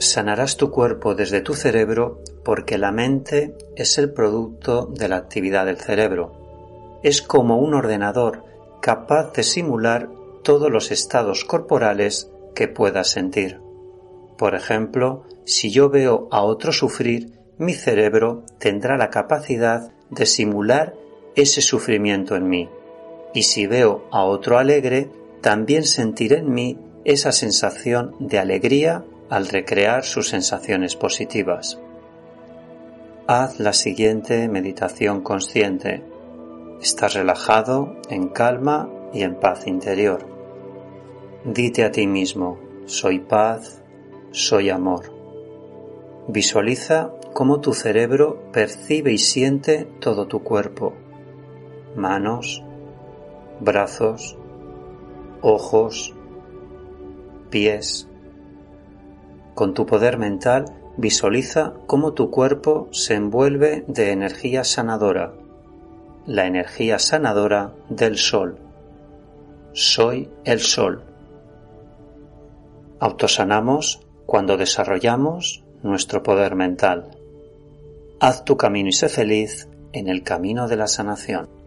Sanarás tu cuerpo desde tu cerebro porque la mente es el producto de la actividad del cerebro. Es como un ordenador capaz de simular todos los estados corporales que puedas sentir. Por ejemplo, si yo veo a otro sufrir, mi cerebro tendrá la capacidad de simular ese sufrimiento en mí. Y si veo a otro alegre, también sentiré en mí esa sensación de alegría al recrear sus sensaciones positivas. Haz la siguiente meditación consciente. Estás relajado, en calma y en paz interior. Dite a ti mismo, soy paz, soy amor. Visualiza cómo tu cerebro percibe y siente todo tu cuerpo, manos, brazos, ojos, pies. Con tu poder mental visualiza cómo tu cuerpo se envuelve de energía sanadora, la energía sanadora del sol. Soy el sol. Autosanamos cuando desarrollamos nuestro poder mental. Haz tu camino y sé feliz en el camino de la sanación.